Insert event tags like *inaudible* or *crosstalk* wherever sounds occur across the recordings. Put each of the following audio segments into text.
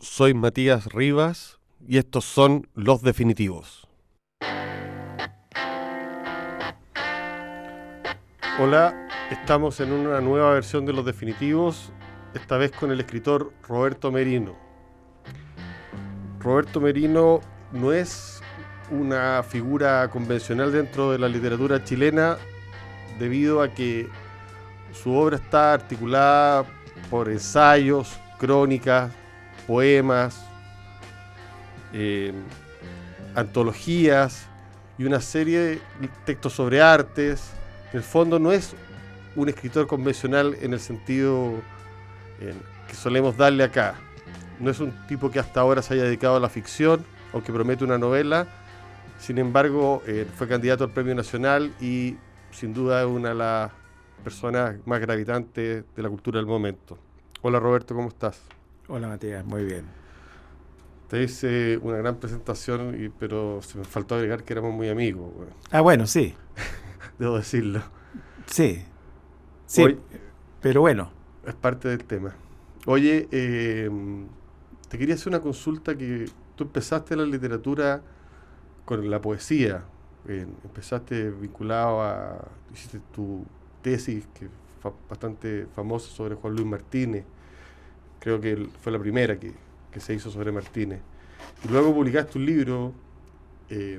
soy Matías Rivas y estos son Los Definitivos. Hola, estamos en una nueva versión de Los Definitivos, esta vez con el escritor Roberto Merino. Roberto Merino no es una figura convencional dentro de la literatura chilena debido a que su obra está articulada por ensayos, crónicas, poemas, eh, antologías y una serie de textos sobre artes. En el fondo no es un escritor convencional en el sentido que solemos darle acá. No es un tipo que hasta ahora se haya dedicado a la ficción, aunque promete una novela. Sin embargo, eh, fue candidato al Premio Nacional y sin duda es una de las personas más gravitantes de la cultura del momento. Hola Roberto, ¿cómo estás? Hola Matías, muy bien. Te hice una gran presentación, pero se me faltó agregar que éramos muy amigos. Ah, bueno, sí. *laughs* Debo decirlo. Sí. Sí. pero bueno. Es parte del tema. Oye, eh, te quería hacer una consulta que tú empezaste la literatura con la poesía. empezaste vinculado a. Hiciste tu tesis, que fue bastante famosa, sobre Juan Luis Martínez. Creo que fue la primera que, se hizo sobre Martínez. Y luego publicaste un libro, eh,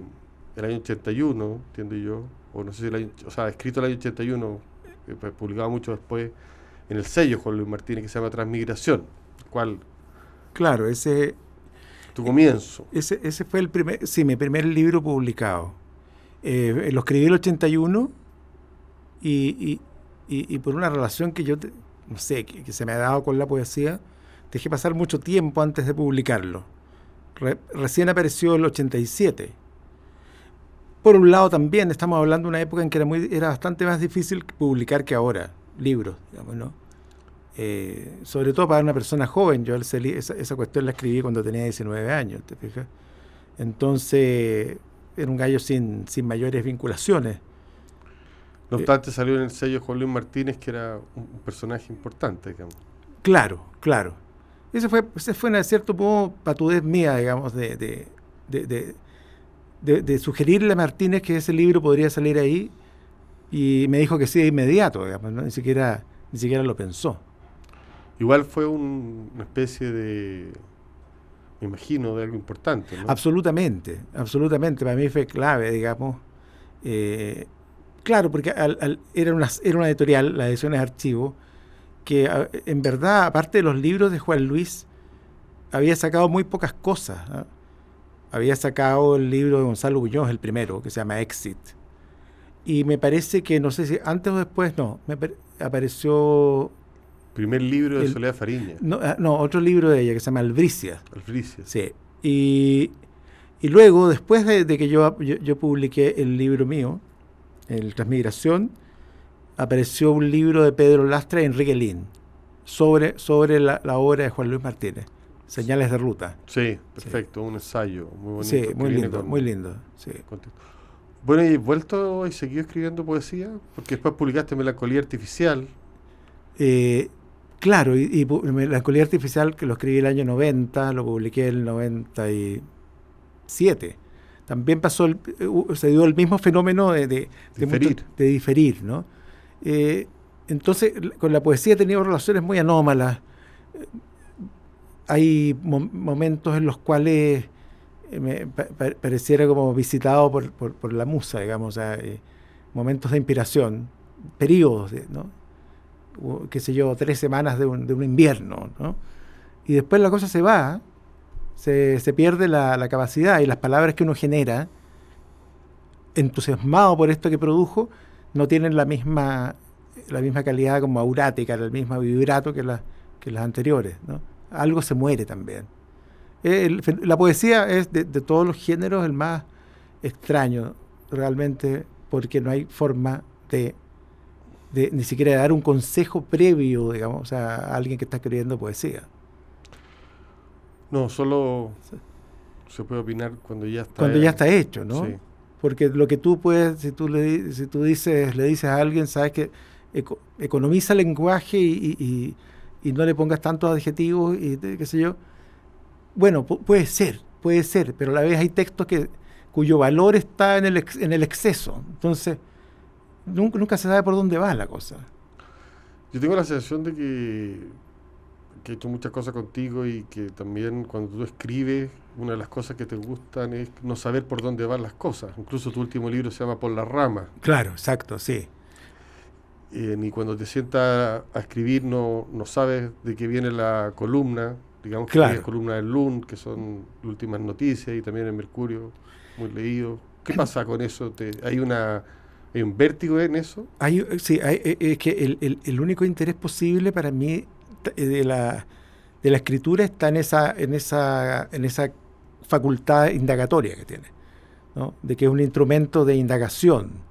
el año 81, entiendo yo, o no sé si el año, o sea, escrito el año 81, eh, publicado mucho después en el sello Juan Luis Martínez, que se llama Transmigración, cual... Claro, ese... Tu comienzo. Ese, ese fue el primer, sí, mi primer libro publicado. Eh, lo escribí en el 81 y, y, por una relación que yo, no sé, que, se me ha dado con la poesía, dejé pasar mucho tiempo antes de publicarlo. recién apareció el 87. Por un lado también estamos hablando de una época en que era, muy, era bastante más difícil publicar que ahora, libros, digamos, ¿no? Eh, sobre todo para una persona joven, yo esa, esa, cuestión la escribí cuando tenía 19 años, ¿te fijas? Entonces, era un gallo sin, sin mayores vinculaciones. No eh, obstante, salió en el sello Juan Luis Martínez, que era un, personaje importante, digamos. Claro, claro. Ese fue, ese fue en cierto modo patudez mía, digamos, de, de, de, de, sugerirle a Martínez que ese libro podría salir ahí y me dijo que sí de inmediato, digamos, ni, siquiera, ni siquiera lo pensó. Igual fue una especie de, me imagino, de algo importante. ¿no? Absolutamente, absolutamente. Para mí fue clave, digamos. Eh, Claro, porque era, una, era una editorial, la edición es archivo, que en verdad, aparte de los libros de Juan Luis, había sacado muy pocas cosas. Había sacado el libro de Gonzalo Buñoz, el primero, que se llama Exit. Y me parece que, no sé si antes o después, no, me apareció... Primer libro de Soledad Fariña. Ah, no, otro libro de ella que se llama Albricia. Albricia. Sí. Y, luego, después de, que yo, yo publiqué el libro mío, en Transmigración, apareció un libro de Pedro Lastra y Enrique Lin sobre, sobre la, obra de Juan Luis Martínez, Señales de Ruta. Sí, perfecto, un ensayo muy bonito. Sí, muy lindo, muy lindo. Bueno, ¿y vuelto y seguido escribiendo poesía? Porque después publicaste Melancolía Artificial. Eh, claro, y, Melancolía Artificial, que lo escribí el año 90, lo publiqué el 97 también pasó eh, se dio el mismo fenómeno de, de, diferir. de diferir, ¿no? Eh, entonces, con la poesía he tenido relaciones muy anómalas. Hay momentos en los cuales eh, me pareciera como visitado por, por, la musa, digamos, momentos de inspiración, periodos, ¿no? qué sé yo, tres semanas de un, de un invierno, ¿no? Y después la cosa se va, se, pierde la, capacidad y las palabras que uno genera, entusiasmado por esto que produjo, no tienen la misma, la misma calidad como aurática, el mismo vibrato que, que las anteriores. ¿no? Algo se muere también. la poesía es de, todos los géneros el más extraño, realmente, porque no hay forma de, de ni siquiera dar un consejo previo, digamos, a alguien que está escribiendo poesía. No, solo se puede opinar cuando ya está cuando ya está hecho, ¿no? Porque lo que tú puedes, si tú le, si tú dices, le dices a alguien, sabes que economiza lenguaje y, y, no le pongas tantos adjetivos y qué sé yo, Bueno, puede ser, puede ser, pero a la vez hay textos que, cuyo valor está en el, en el exceso. Entonces, nunca, nunca se sabe por dónde va la cosa. Yo tengo la sensación de que, que he hecho muchas cosas contigo y que también cuando tú escribes, una de las cosas que te gustan es no saber por dónde van las cosas. Incluso tu último libro se llama Por la rama. Claro, exacto, sí. Eh, ni cuando te sientas a escribir no, no sabes de qué viene la columna, digamos que hay columna del LUN, que son últimas noticias, y también el Mercurio, muy leído. ¿Qué pasa con eso? ¿Te, ¿Hay una un vértigo en eso? Hay, sí, eh, es que el, el, único interés posible para mí de la, de la escritura está en esa, en esa, en esa facultad indagatoria que tiene, ¿no? de que es un instrumento de indagación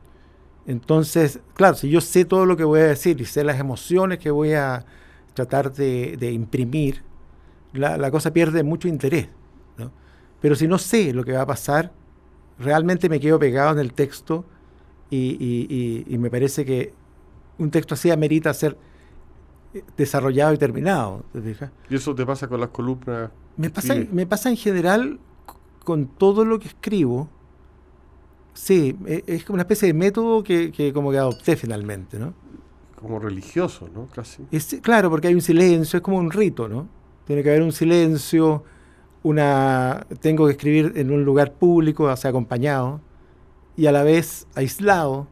entonces, claro, si yo sé todo lo que voy a decir y sé las emociones que voy a tratar de, imprimir, la, cosa pierde mucho interés. ¿no? Pero si no sé lo que va a pasar, realmente me quedo pegado en el texto y, me parece que un texto así amerita ser desarrollado y terminado. ¿Y eso te pasa con las columnas? Me pasa, me pasa en general con todo lo que escribo Sí, e, es como una especie de método que, como que adopté finalmente, ¿no? Como religioso, ¿no? Casi. claro, porque hay un silencio, es como un rito, ¿no? Tiene que haber un silencio, una tengo que escribir en un lugar público, o sea, acompañado, y a la vez aislado.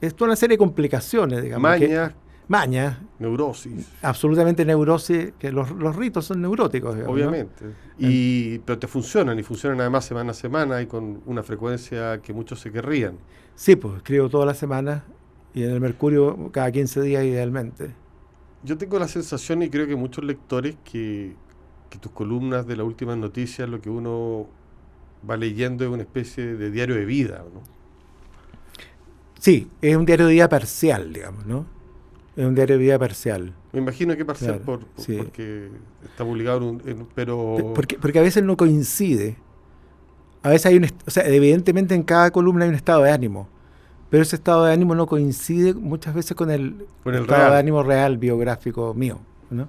Es toda una serie de complicaciones, digamos. Maña, maña. Neurosis. Absolutamente neurosis, que los, ritos son neuróticos. Obviamente. Y, pero te funcionan y funcionan además semana a semana y con una frecuencia que muchos se querrían. Sí, pues escribo toda la semana y en el Mercurio cada 15 días idealmente. Yo tengo la sensación y creo que muchos lectores que, que tus columnas de las últimas noticias, lo que uno va leyendo es una especie de diario de vida, ¿no? Sí, es un diario de vida parcial, digamos, ¿no? Es un diario de vida parcial. Me imagino que parcial por, porque está publicado en, pero porque, porque a veces no coincide. A veces hay un, o sea, evidentemente en cada columna hay un estado de ánimo, pero ese estado de ánimo no coincide muchas veces con el, estado de ánimo real biográfico mío, ¿no?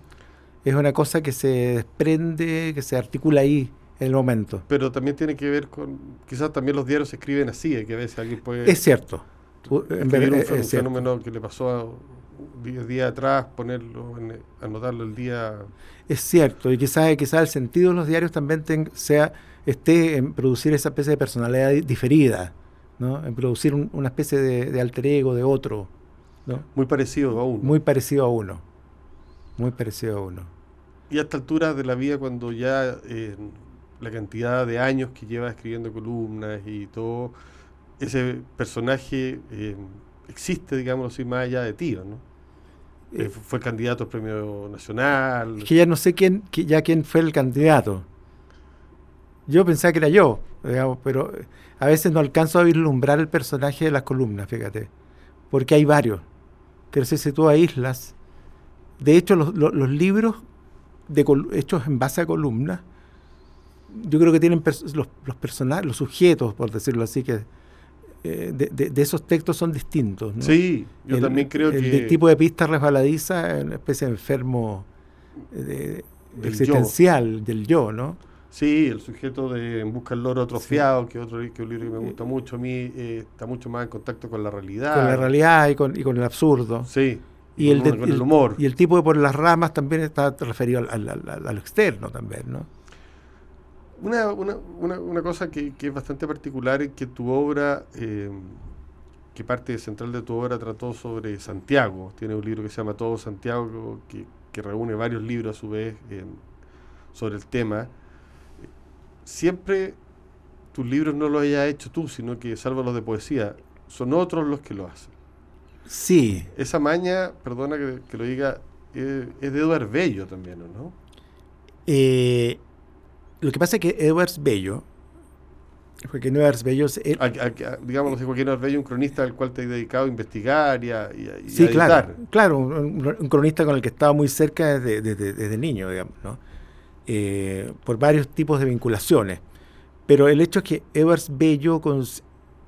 Es una cosa que se desprende, que se articula ahí en el momento. Pero también tiene que ver con, quizás también los diarios se escriben así, que a veces alguien puede... Es cierto. En un, un fenómeno que le pasó a 10 días atrás, ponerlo, anotarlo el día. Es cierto, y quizás, quizás el sentido de los diarios también sea esté en producir esa especie de personalidad diferida, ¿no? en producir una especie de, alter ego de otro. ¿no? Muy parecido a uno. Muy parecido a uno. Muy parecido a uno. Y a esta altura de la vida, cuando ya eh, la cantidad de años que lleva escribiendo columnas y todo, ese personaje eh, existe, digamos así, más allá de ti, ¿no? Eh, fue candidato al premio nacional. Que ya no sé quién, ya quién fue el candidato. Yo pensaba que era yo, pero a veces no alcanzo a vislumbrar el personaje de las columnas, fíjate, porque hay varios, que se sitúa islas. De hecho, los, libros hechos en base a columnas, yo creo que tienen los, los los sujetos, por decirlo así, que eh, de, esos textos son distintos. Sí, yo también creo que... El tipo de pista resbaladiza es una especie de enfermo eh, existencial del yo, ¿no? Sí, el sujeto de En busca del loro atrofiado, que otro que un libro que me gusta mucho a mí, eh, está mucho más en contacto con la realidad. Con la realidad y con, y con el absurdo. Sí. Y, el, el, humor. Y el tipo de por las ramas también está referido al, al, al externo también, ¿no? Una, una, una, una cosa que, que, es bastante particular es que tu obra, eh, que parte central de tu obra trató sobre Santiago. Tiene un libro que se llama Todo Santiago, que, que reúne varios libros a su vez sobre el tema. Siempre tus libros no los hayas hecho tú, sino que, salvo los de poesía, son otros los que lo hacen. Sí. Esa maña, perdona que, lo diga, es, es de Eduardo Bello también, ¿no? Eh, lo que pasa es que Edwards Bello, Joaquín Edwards Bello... digamos, Joaquín Edwards Bello, un cronista al cual te he dedicado a investigar y a, y sí, claro, claro un, cronista con el que estaba muy cerca desde, desde, niño, digamos, ¿no? Eh, por varios tipos de vinculaciones. Pero el hecho es que Edwards Bello, con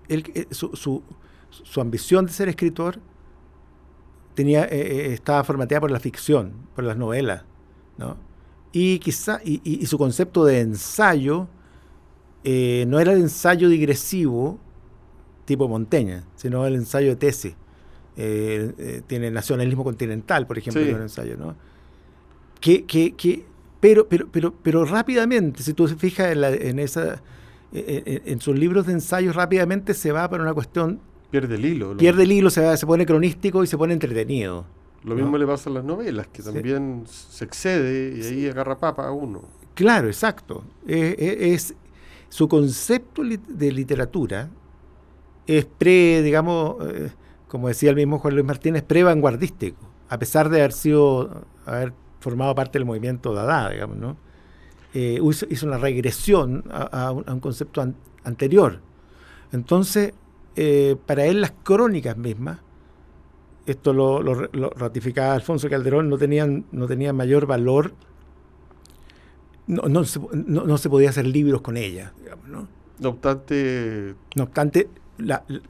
él, eh, su, su, su, ambición de ser escritor, tenía, eh, estaba formateada por la ficción, por las novelas, ¿no? Y, quizá, y, su concepto de ensayo eh, no era el ensayo digresivo tipo Monteña, sino el ensayo de tesis. Eh, eh, tiene nacionalismo continental, por ejemplo, en el ensayo, ¿no? Que, que, que, pero, pero, pero, pero rápidamente, si tú te fijas en, en esa, en, sus libros de ensayo, rápidamente se va para una cuestión... Pierde el hilo. Pierde el hilo, se, se pone cronístico y se pone entretenido. Lo mismo le pasa a las novelas, que también se excede y ahí agarra papa a uno. Claro, exacto. es, su concepto de literatura es pre, digamos, eh, como decía el mismo Juan Luis Martínez, pre-vanguardístico, a pesar de haber sido, haber formado parte del movimiento Dada, digamos, ¿no? Eh, hizo, una regresión a, un, concepto anterior. Entonces, eh, para él las crónicas mismas esto lo, ratificaba Alfonso Calderón, no tenían, no tenían mayor valor, no, no, se, no, se podía hacer libros con ellas, digamos, ¿no? No obstante... No obstante...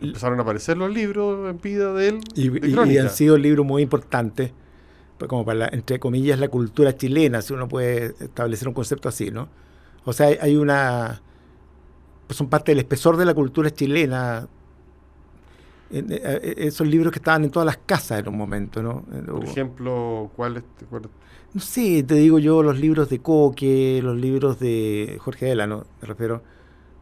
empezaron a aparecer los libros en vida de él. Y, han sido libros muy importantes, pues, como para, entre comillas, la cultura chilena, si uno puede establecer un concepto así, ¿no? O sea, hay una... Pues son parte del espesor de la cultura chilena, esos libros que estaban en todas las casas en un momento, ¿no? Por ejemplo, ¿cuáles No sé, te digo yo, los libros de Coque, los libros de Jorge Delano, me refiero,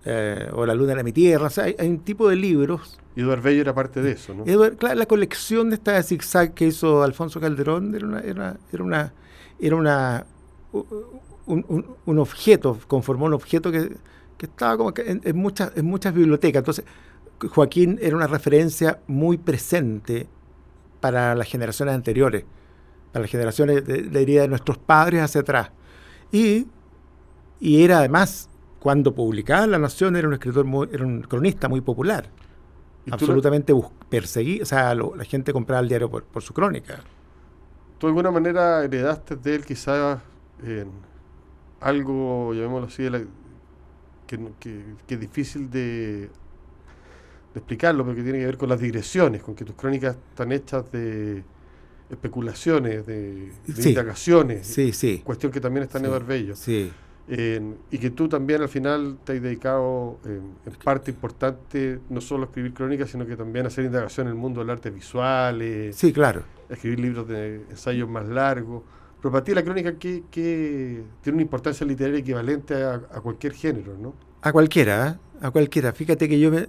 eh, o La luna de mi tierra, o sea, hay, un tipo de libros. Y Eduardo Bello era parte de eso, ¿no? claro, la colección de esta zigzag que hizo Alfonso Calderón era una, era, era una, era una un, un, objeto, conformó un objeto que, que estaba como que en, en, muchas, en muchas bibliotecas. Entonces, Joaquín era una referencia muy presente para las generaciones anteriores, para las generaciones, de, diría, de nuestros padres hacia atrás. Y, y era además, cuando publicaba La Nación, era un escritor, muy, era un cronista muy popular. Absolutamente perseguido, o sea, la gente compraba el diario por, su crónica. ¿Tú de alguna manera heredaste de él quizás algo, llamémoslo así, que, que es difícil de de explicarlo, porque tiene que ver con las digresiones, con que tus crónicas están hechas de especulaciones, de, indagaciones, sí, sí. cuestión que también está en Eduardo Bello. Sí. y que tú también al final te has dedicado en parte importante no solo a escribir crónicas, sino que también a hacer indagación en el mundo del arte visual, sí, claro. a escribir libros de ensayos más largos. Pero para ti la crónica que, tiene una importancia literaria equivalente a, a cualquier género, ¿no? A cualquiera, ¿eh? a cualquiera. Fíjate que yo me,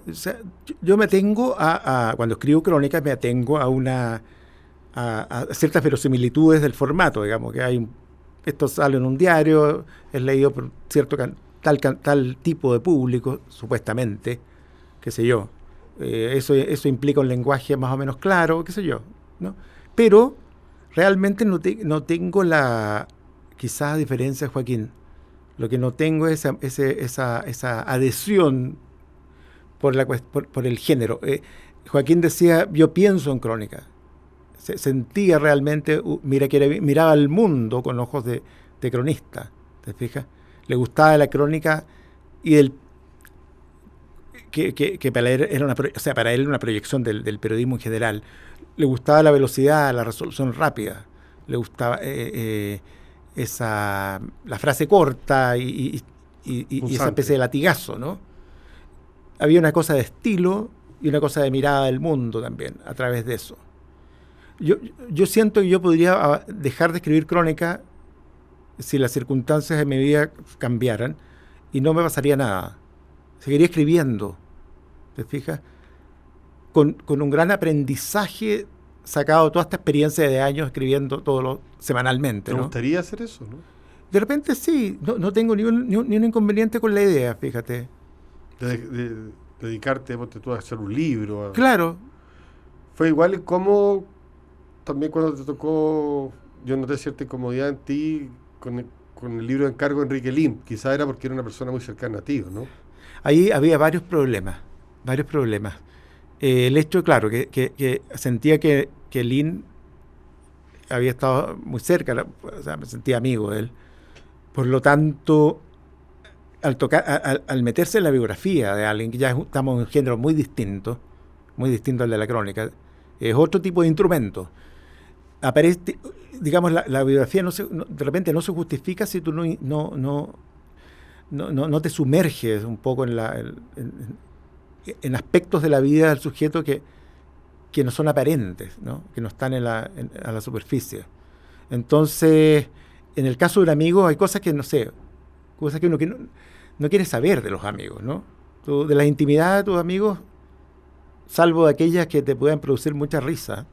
yo me atengo a, cuando escribo crónicas, me atengo a una a, ciertas verosimilitudes del formato, digamos, que hay esto sale en un diario, es leído por cierto tal, tal tipo de público, supuestamente, qué sé yo. Eh, eso, eso implica un lenguaje más o menos claro, qué sé yo, ¿no? Pero realmente no, no tengo la, quizás diferencia, Joaquín, lo que no tengo es esa, esa, adhesión por, la, por, el género. Eh, Joaquín decía, yo pienso en crónica. Se, sentía realmente, mira, que miraba al mundo con ojos de, cronista, ¿te fijas? Le gustaba la crónica y el que, para él era una, o sea, para él una proyección del, periodismo en general. Le gustaba la velocidad, la resolución rápida. Le gustaba eh, eh, esa, la frase corta y, esa especie de latigazo, ¿no? Había una cosa de estilo y una cosa de mirada del mundo también a través de eso. Yo, yo siento que yo podría ah, dejar de escribir crónica si las circunstancias de mi vida cambiaran y no me pasaría nada. Seguiría escribiendo, ¿te fijas? Con, con un gran aprendizaje sacado toda esta experiencia de años escribiendo todo lo, semanalmente. ¿Te gustaría hacer eso? ¿no? De repente sí, no, no tengo ni un, ni, un, inconveniente con la idea, fíjate. De, dedicarte tú, a hacer un libro. Claro. Fue igual como también cuando te tocó, yo noté cierta incomodidad en ti con el, con el libro de encargo de Enrique Lim. Quizá era porque era una persona muy cercana a ti, ¿no? Ahí había varios problemas, varios problemas. Eh, el hecho, claro, que, que, sentía que, que Lin había estado muy cerca, o sea, me sentía amigo de él. Por lo tanto, al, tocar, al, meterse en la biografía de alguien, que ya estamos en un género muy distinto, muy distinto al de la crónica, es otro tipo de instrumento. Aparece, digamos, la, biografía no se, de repente no se justifica si tú no, no, no, no, no te sumerges un poco en, la, aspectos de la vida del sujeto que, que no son aparentes, ¿no? que no están en la, a la superficie. Entonces, en el caso de un amigo hay cosas que, no sé, cosas que uno que no, quiere saber de los amigos, ¿no? de la intimidad de tus amigos, salvo de aquellas que te puedan producir mucha risa,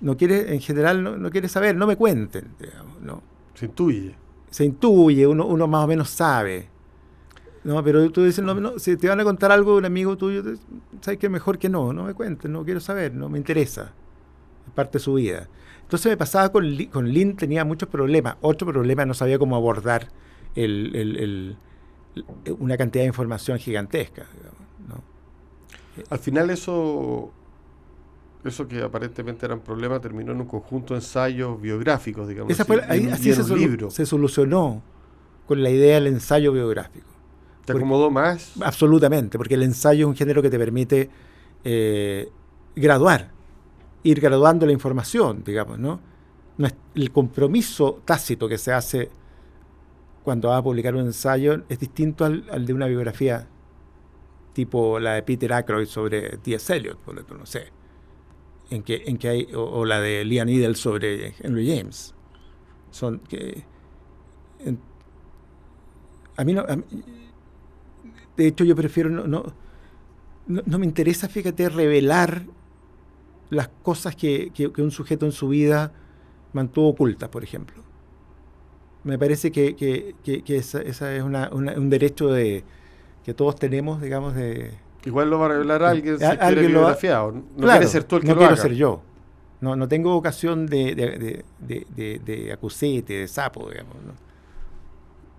no quiere, en general no, no quiere saber, no me cuenten, digamos, ¿no? Se intuye. Se intuye, uno, uno más o menos sabe. No, pero tú dices, no, no, si te van a contar algo de un amigo tuyo, sabes que mejor que no, no me cuenten, no quiero saber, no me interesa. Es parte de su vida. Entonces me pasaba con, con Lynn, tenía muchos problemas. Otro problema, no sabía cómo abordar el, una cantidad de información gigantesca. Al final eso eso que aparentemente eran problemas terminó en un conjunto de ensayos biográficos, digamos. así, se, se, solucionó con la idea del ensayo biográfico. ¿Te acomodó más? Absolutamente, porque el ensayo es un género que te permite eh, graduar, ir graduando la información, digamos, ¿no? no es, el compromiso tácito que se hace cuando va a publicar un ensayo es distinto al, de una biografía tipo la de Peter Ackroyd sobre T.S. Eliot, por ejemplo, no sé, en que, en que hay, o, la de Liam Needle sobre Henry James. Son que... a mí no... De hecho, yo prefiero no, no, no, me interesa, fíjate, revelar las cosas que, un sujeto en su vida mantuvo ocultas, por ejemplo. Me parece que, que, esa, es un derecho de, que todos tenemos, digamos, de... Igual lo va a revelar alguien si alguien biografiado. No quiere ser tú el que no lo quiero ser yo. No, no tengo ocasión de, de, de, de acusete, de sapo, digamos.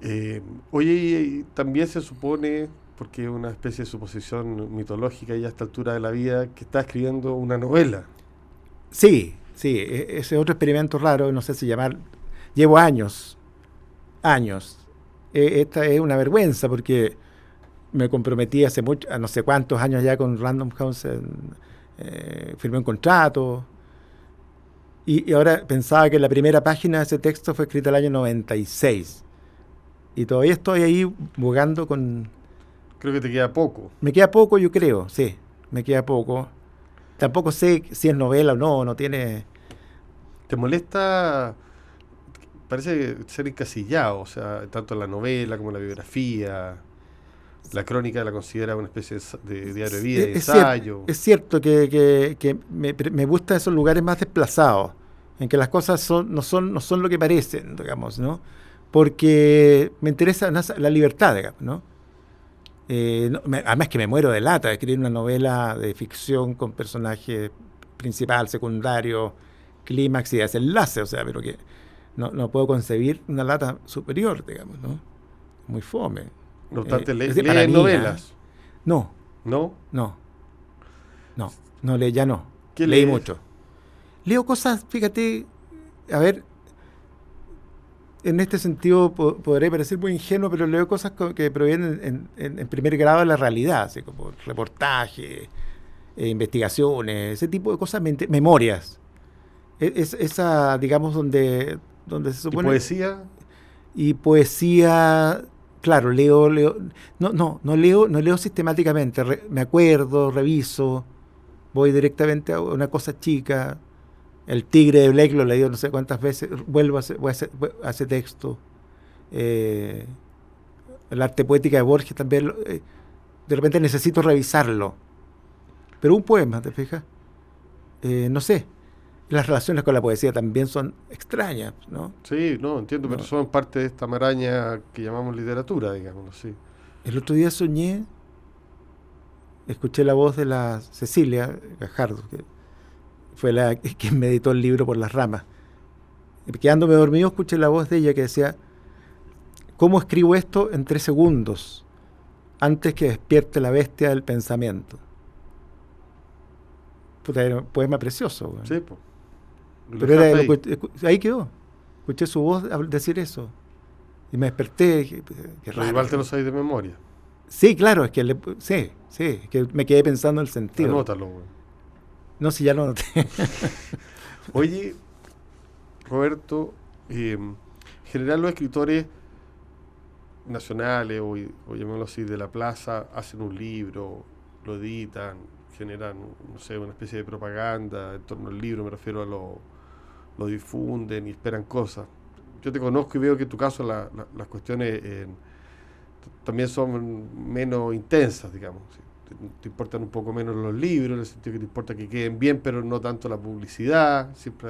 Eh, oye, también se supone porque es una especie de suposición mitológica y a esta altura de la vida, que está escribiendo una novela. Sí, sí, e-, ese otro experimento raro, no sé si llamar, llevo años, años. E-, esta es una vergüenza porque me comprometí hace mucho, no sé cuántos años ya con Random House, eh, firmé un contrato. Y, ahora pensaba que la primera página de ese texto fue escrita el año 96. Y todavía estoy ahí jugando con, Creo que te queda poco. Me queda poco, yo creo, sí, me queda poco. Tampoco sé si es novela o no, no tiene... ¿Te molesta? Parece ser encasillado, o sea, tanto la novela como la biografía. La crónica la considera una especie de, diario de vida, de ensayo. es cierto que, que, me, me gustan esos lugares más desplazados, en que las cosas son, no, son, no son lo que parecen, digamos, ¿no? Porque me interesa la libertad, digamos, ¿no? Eh, además que me muero de lata escribir una novela de ficción con personaje principal, secundario, clímax y desenlace, o sea, pero que no, no, puedo concebir una lata superior, digamos, ¿no? Muy fome. No obstante, eh, novelas? No. ¿No? No. No, no le, ya no. Leí mucho. Leo cosas, fíjate, a ver, en este sentido podré parecer muy ingenuo, pero leo cosas que provienen en, primer grado de la realidad, así como reportajes, eh, investigaciones, ese tipo de cosas, memorias. E, es, esa, digamos, donde, donde se supone... ¿Y poesía? Y poesía, claro, leo, leo, no, no, no leo, no leo sistemáticamente, me acuerdo, reviso, voy directamente a una cosa chica, el tigre de Blake lo he leído no sé cuántas veces, vuelvo a ese, texto. Eh, el arte poética de Borges también, eh, de repente necesito revisarlo. Pero un poema, ¿te fijas? Eh, no sé. Las relaciones con la poesía también son extrañas, ¿no? Sí, no, entiendo, pero son parte de esta maraña que llamamos literatura, digamos, sí. El otro día soñé, escuché la voz de la Cecilia Gajardo, que fue la que me editó el libro por las ramas. Quedándome dormido, escuché la voz de ella que decía, ¿cómo escribo esto en tres segundos antes que despierte la bestia del pensamiento? Puta, era un poema precioso. Sí, pues. Pero ahí. quedó. Escuché su voz decir eso. Y me desperté. Qué, igual te lo sabes de memoria. Sí, claro, es que le, sí, sí, que me quedé pensando en el sentido. Anótalo, güey. No, si ya lo noté. *laughs* Oye, Roberto, eh, en general los escritores nacionales o, o llamémoslo así de la plaza hacen un libro, lo editan, generan, no sé, una especie de propaganda en torno al libro, me refiero a lo, lo difunden y esperan cosas. Yo te conozco y veo que en tu caso la, las cuestiones también son menos intensas, digamos. Te, importan un poco menos los libros, en el sentido que te importa que queden bien, pero no tanto la publicidad. Siempre,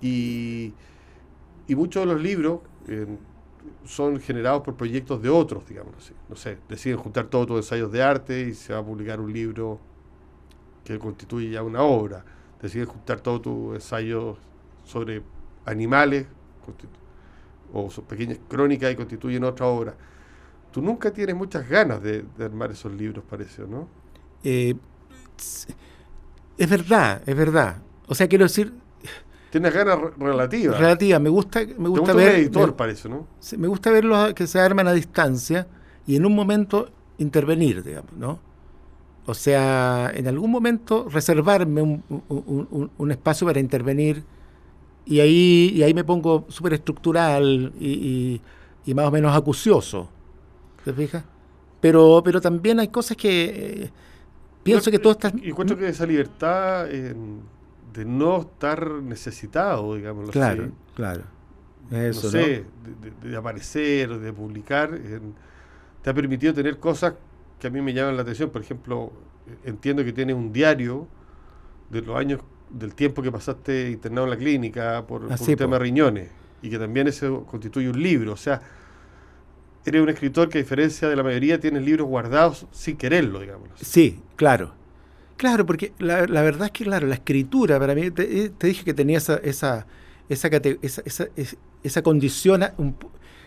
y, y muchos de los libros son generados por proyectos de otros, digamos así. No sé, deciden juntar todos tus ensayos de arte y se va a publicar un libro que constituye ya una obra. Deciden juntar todos tus ensayos sobre animales o pequeñas crónicas y constituyen otra obra. Tú nunca tienes muchas ganas de, armar esos libros, parece, ¿no? Eh, es verdad, es verdad. O sea, quiero decir, Tienes ganas relativas. Relativas. Me gusta, me gusta, ver. editor, parece, ¿no? Me gusta verlos que se arman a distancia y en un momento intervenir, digamos, ¿no? O sea, en algún momento reservarme un, espacio para intervenir y ahí, y ahí me pongo súper estructural y, más o menos acucioso. ¿Te fijas? Pero, pero también hay cosas que eh, pienso que todo está... Y encuentro que esa libertad de no estar necesitado, digamos. Claro, claro. Eso, no sé, De, aparecer, de publicar, te ha permitido tener cosas que a mí me llaman la atención. Por ejemplo, entiendo que tienes un diario de los años, del tiempo que pasaste internado en la clínica por, un tema de riñones, y que también eso constituye un libro. O sea, eres un escritor que a diferencia de la mayoría tienes libros guardados sin quererlo, digamos. Sí, claro. Claro, porque la, verdad es que, claro, la escritura, para mí, te, eh, dije que tenía esa, esa, esa, condición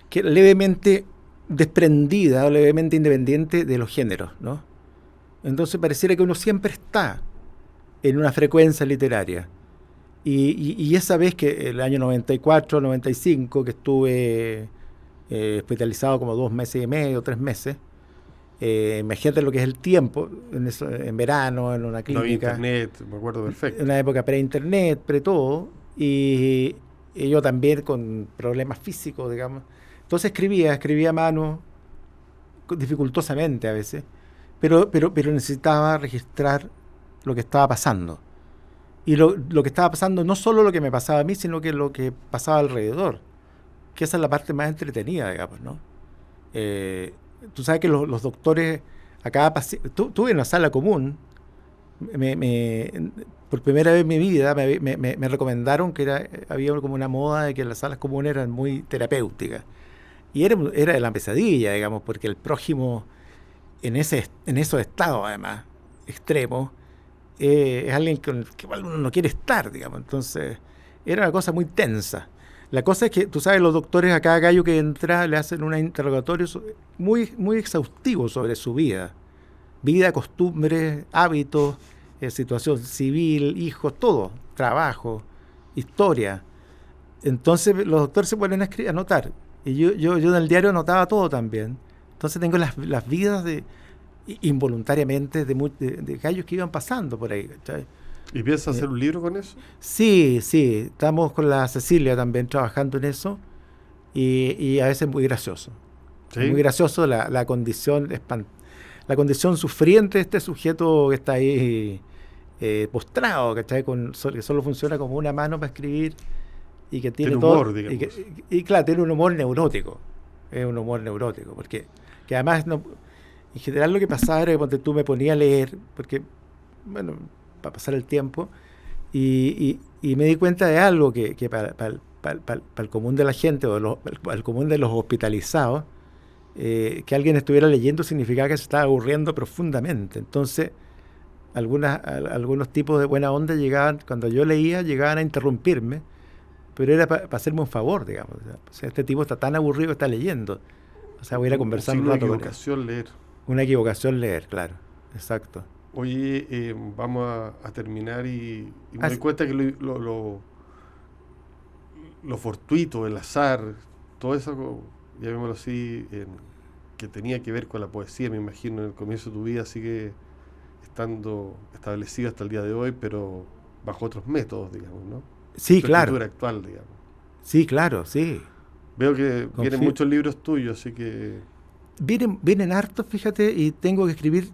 que levemente desprendida o levemente independiente de los géneros, ¿no? Entonces pareciera que uno siempre está en una frecuencia literaria. Y, y, esa vez que el año 94, 95, que estuve eh, hospitalizado como dos meses y medio, tres meses, eh, imagínate lo que es el tiempo, en, en verano, en una clínica. internet, me acuerdo perfecto. En una época pre-internet, pre-todo, y, yo también con problemas físicos, digamos. Entonces escribía, escribía a mano, dificultosamente a veces, pero, pero, pero necesitaba registrar lo que estaba pasando. Y lo, lo, que estaba pasando, no solo lo que me pasaba a mí, sino que lo que pasaba alrededor. Que esa es la parte más entretenida, digamos, ¿no? Eh, tú sabes que los, doctores a cada paciente, tuve en la sala común, por primera vez en mi vida me, recomendaron que era, había como una moda de que las salas comunes eran muy terapéuticas. Y era, era la pesadilla, digamos, porque el prójimo en, ese, en esos estados, además, extremos, eh, es alguien con el que uno no quiere estar, digamos. Entonces, era una cosa muy tensa. La cosa es que, tú sabes, los doctores a cada gallo que entra le hacen un interrogatorio muy, muy exhaustivo sobre su vida. Vida, costumbres, hábitos, eh, situación civil, hijos, todo, trabajo, historia. Entonces los doctores se ponen a, anotar. Y yo, yo, yo en el diario anotaba todo también. Entonces tengo las, las vidas de involuntariamente de, de, gallos que iban pasando por ahí. ¿Y piensas hacer un libro con eso? Sí, sí. Estamos con la Cecilia también trabajando en eso. Y, a veces muy gracioso. Muy gracioso la, la condición la condición sufriente de este sujeto que está ahí eh, postrado, ¿cachai? Con, que solo funciona como una mano para escribir y que tiene, humor, digamos. Y, claro, tiene un humor neurótico. Es un humor neurótico. Porque que además, no, en general, lo que pasaba era que cuando tú me ponía a leer, porque, bueno, para pasar el tiempo, y, me di cuenta de algo que, para, el común de la gente o para el común de los hospitalizados, eh, que alguien estuviera leyendo significaba que se estaba aburriendo profundamente. Entonces, algunas, algunos tipos de buena onda llegaban, cuando yo leía, llegaban a interrumpirme, pero era para hacerme un favor, digamos. O sea, este tipo está tan aburrido que está leyendo. O sea, voy a ir a conversar un, rato. Una equivocación leer. Una equivocación leer, claro. Exacto. Oye, eh, vamos a, terminar y, me doy cuenta que lo, lo, lo, fortuito, el azar, todo eso, llamémoslo así, que tenía que ver con la poesía, me imagino, en el comienzo de tu vida, sigue estando establecido hasta el día de hoy, pero bajo otros métodos, digamos, ¿no? Sí, tu claro. actual, digamos. Sí, claro, sí. Veo que Confío. vienen muchos libros tuyos, así que Vienen, vienen hartos, fíjate, y tengo que escribir,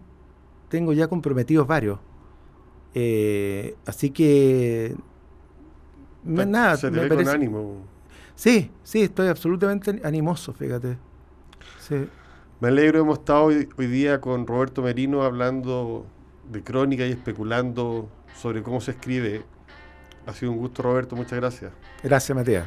tengo ya comprometidos varios. Eh, así que... nada, se te me ve parece- con ánimo. Sí, sí, estoy absolutamente animoso, fíjate. Sí. Me alegro, hemos estado hoy, hoy día con Roberto Merino hablando de crónica y especulando sobre cómo se escribe. Ha sido un gusto, Roberto, muchas gracias. Gracias, Matías.